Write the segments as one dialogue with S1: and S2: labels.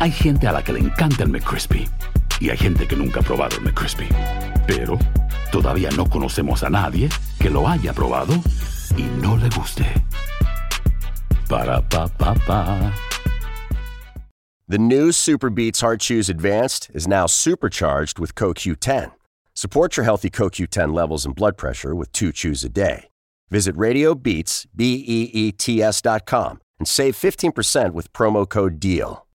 S1: Hay gente a la que le encanta el McCrispy. Y hay gente que nunca ha probado el McCrispy. Pero todavía no conocemos a nadie que lo haya probado y no le guste. Para, pa, pa, pa.
S2: The new Super Beats Heart Chews Advanced is now supercharged with CoQ10. Support your healthy CoQ10 levels and blood pressure with two chews a day. Visit RadioBeats, B-E-E-T-S dot com and save 15% with promo code DEAL.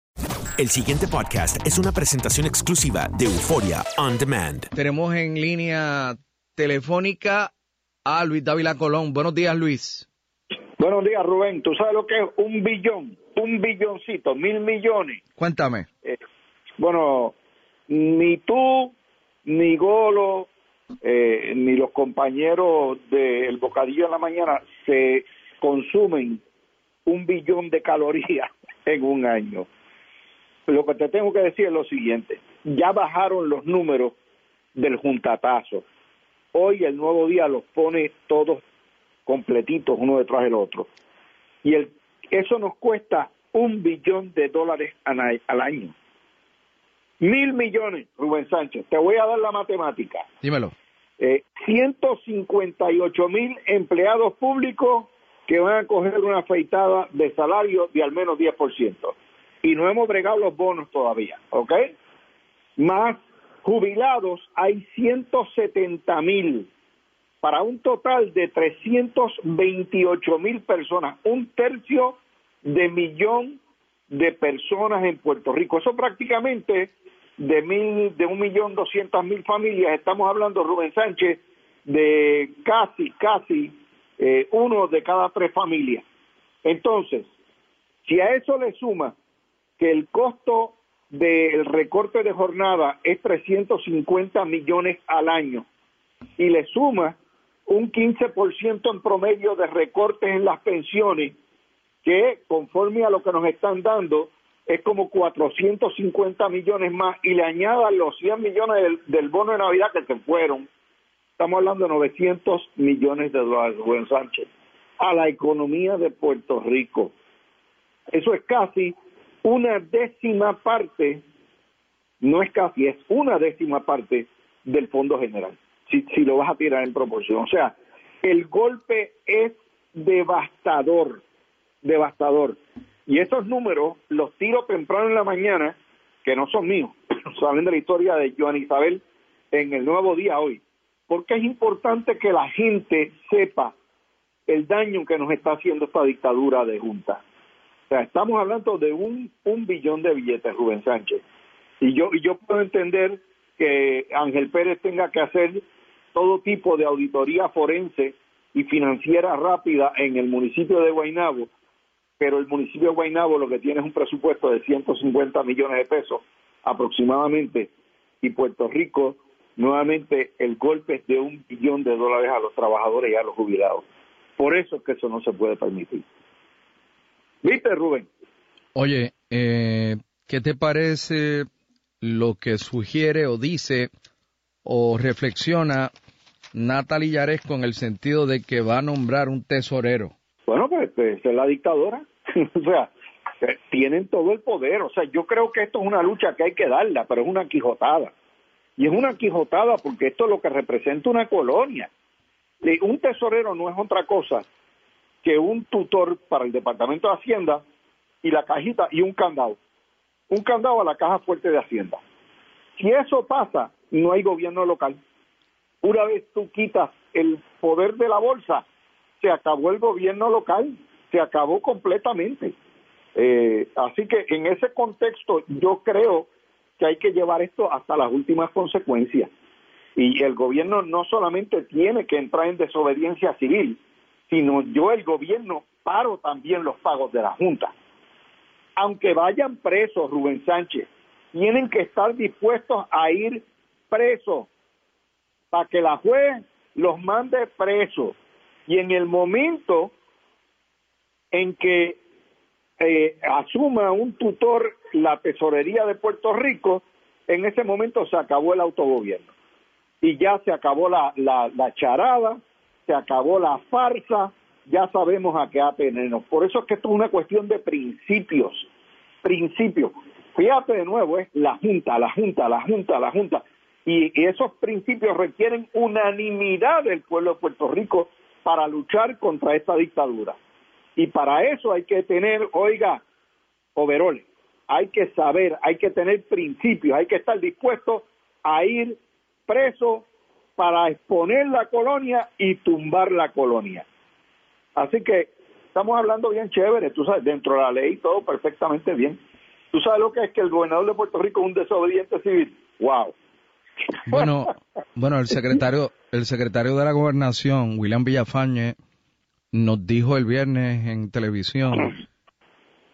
S3: El siguiente podcast es una presentación exclusiva de Euforia On Demand.
S4: Tenemos en línea telefónica a Luis Dávila Colón. Buenos días, Luis.
S5: Buenos días, Rubén. ¿Tú sabes lo que es un billón? Un billoncito, mil millones.
S4: Cuéntame.
S5: Eh, bueno, ni tú, ni Golo, eh, ni los compañeros del Bocadillo en la Mañana se consumen un billón de calorías en un año. Lo que te tengo que decir es lo siguiente, ya bajaron los números del juntatazo. Hoy el nuevo día los pone todos completitos uno detrás del otro. Y el, eso nos cuesta un billón de dólares al, año. Mil millones, Rubén Sánchez. Te voy a dar la matemática.
S4: Dímelo.
S5: Eh, 158 mil empleados públicos que van a coger una afeitada de salario de al menos 10%. Y no hemos bregado los bonos todavía, ¿ok? Más jubilados hay 170 mil para un total de 328 mil personas, un tercio de millón de personas en Puerto Rico. Eso prácticamente de mil, de un millón doscientas mil familias, estamos hablando, Rubén Sánchez, de casi, casi eh, uno de cada tres familias. Entonces, si a eso le suma que el costo del recorte de jornada es 350 millones al año y le suma un 15% en promedio de recortes en las pensiones, que conforme a lo que nos están dando es como 450 millones más y le añadan los 100 millones del, bono de Navidad que se fueron, estamos hablando de 900 millones de dólares, Rubén Sánchez, a la economía de Puerto Rico. Eso es casi una décima parte, no es casi, es una décima parte del Fondo General, si, si lo vas a tirar en proporción. O sea, el golpe es devastador, devastador. Y esos números los tiro temprano en la mañana, que no son míos, saben de la historia de Joan Isabel en el nuevo día hoy, porque es importante que la gente sepa el daño que nos está haciendo esta dictadura de junta. Sea, estamos hablando de un, un billón de billetes, Rubén Sánchez. Y yo, y yo puedo entender que Ángel Pérez tenga que hacer todo tipo de auditoría forense y financiera rápida en el municipio de Guaynabo, pero el municipio de Guaynabo lo que tiene es un presupuesto de 150 millones de pesos aproximadamente, y Puerto Rico nuevamente el golpe es de un billón de dólares a los trabajadores y a los jubilados. Por eso es que eso no se puede permitir. ¿Viste, Rubén?
S4: Oye, eh, ¿qué te parece lo que sugiere o dice o reflexiona Natalie Yares con el sentido de que va a nombrar un tesorero?
S5: Bueno, pues, pues es la dictadora. o sea, eh, tienen todo el poder. O sea, yo creo que esto es una lucha que hay que darla, pero es una quijotada. Y es una quijotada porque esto es lo que representa una colonia. Un tesorero no es otra cosa que un tutor para el Departamento de Hacienda y la cajita y un candado. Un candado a la caja fuerte de Hacienda. Si eso pasa, no hay gobierno local. Una vez tú quitas el poder de la bolsa, se acabó el gobierno local, se acabó completamente. Eh, así que en ese contexto yo creo que hay que llevar esto hasta las últimas consecuencias. Y el gobierno no solamente tiene que entrar en desobediencia civil, sino yo el gobierno paro también los pagos de la Junta. aunque vayan presos, Rubén Sánchez, tienen que estar dispuestos a ir presos para que la juez los mande presos. Y en el momento en que eh, asuma un tutor la tesorería de Puerto Rico, en ese momento se acabó el autogobierno. Y ya se acabó la, la, la charada, se acabó la farsa, ya sabemos a qué atenernos. Por eso es que esto es una cuestión de principios, principios. Fíjate de nuevo, es la Junta, la Junta, la Junta, la Junta. Y, y esos principios requieren unanimidad del pueblo de Puerto Rico para luchar contra esta dictadura. Y para eso hay que tener, oiga, overoles, hay que saber, hay que tener principios, hay que estar dispuesto a ir preso para exponer la colonia y tumbar la colonia. Así que estamos hablando bien chévere, tú sabes, dentro de la ley todo perfectamente bien. ¿Tú sabes lo que es que el gobernador de Puerto Rico es un desobediente civil? ¡Wow!
S4: Bueno, bueno, el secretario, el secretario de la gobernación, William Villafañe, nos dijo el viernes en televisión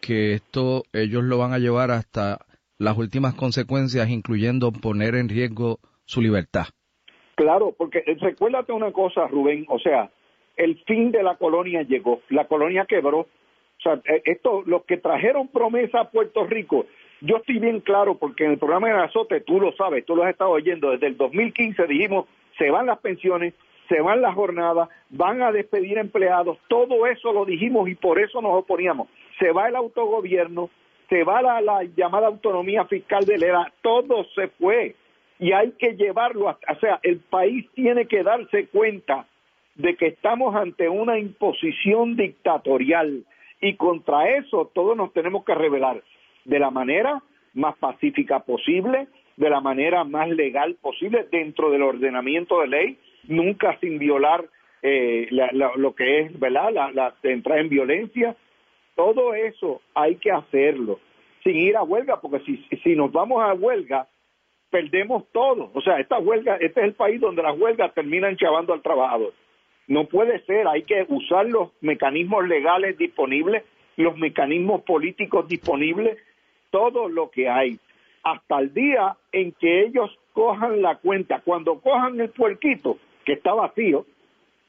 S4: que esto ellos lo van a llevar hasta las últimas consecuencias, incluyendo poner en riesgo su libertad.
S5: Claro, porque recuérdate una cosa, Rubén, o sea, el fin de la colonia llegó, la colonia quebró. O sea, eh, esto, los que trajeron promesa a Puerto Rico, yo estoy bien claro porque en el programa de Azote, tú lo sabes, tú lo has estado oyendo, desde el 2015 dijimos, se van las pensiones, se van las jornadas, van a despedir empleados, todo eso lo dijimos y por eso nos oponíamos. Se va el autogobierno, se va la, la llamada autonomía fiscal de la ERA, todo se fue y hay que llevarlo, a, o sea, el país tiene que darse cuenta de que estamos ante una imposición dictatorial y contra eso todos nos tenemos que rebelar de la manera más pacífica posible, de la manera más legal posible dentro del ordenamiento de ley, nunca sin violar eh, lo que es, ¿verdad? La, la entrar en violencia. Todo eso hay que hacerlo sin ir a huelga, porque si, si nos vamos a huelga, perdemos todo. O sea, esta huelga, este es el país donde las huelgas terminan chavando al trabajador. No puede ser, hay que usar los mecanismos legales disponibles, los mecanismos políticos disponibles, todo lo que hay, hasta el día en que ellos cojan la cuenta. Cuando cojan el puerquito, que está vacío,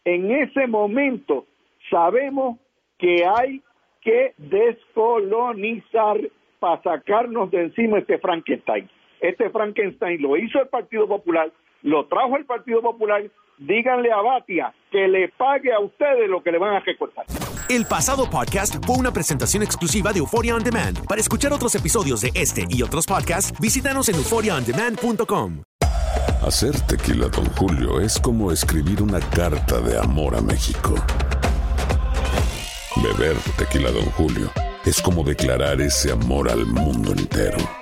S5: en ese momento sabemos que hay que descolonizar para sacarnos de encima este Frankenstein. Este Frankenstein lo hizo el Partido Popular, lo trajo el Partido Popular díganle a Batia que le pague a ustedes lo que le van a recortar.
S3: El pasado podcast fue una presentación exclusiva de Euphoria On Demand. Para escuchar otros episodios de este y otros podcasts, visítanos en euphoriaondemand.com.
S6: Hacer tequila, Don Julio, es como escribir una carta de amor a México. Beber tequila, Don Julio, es como declarar ese amor al mundo entero.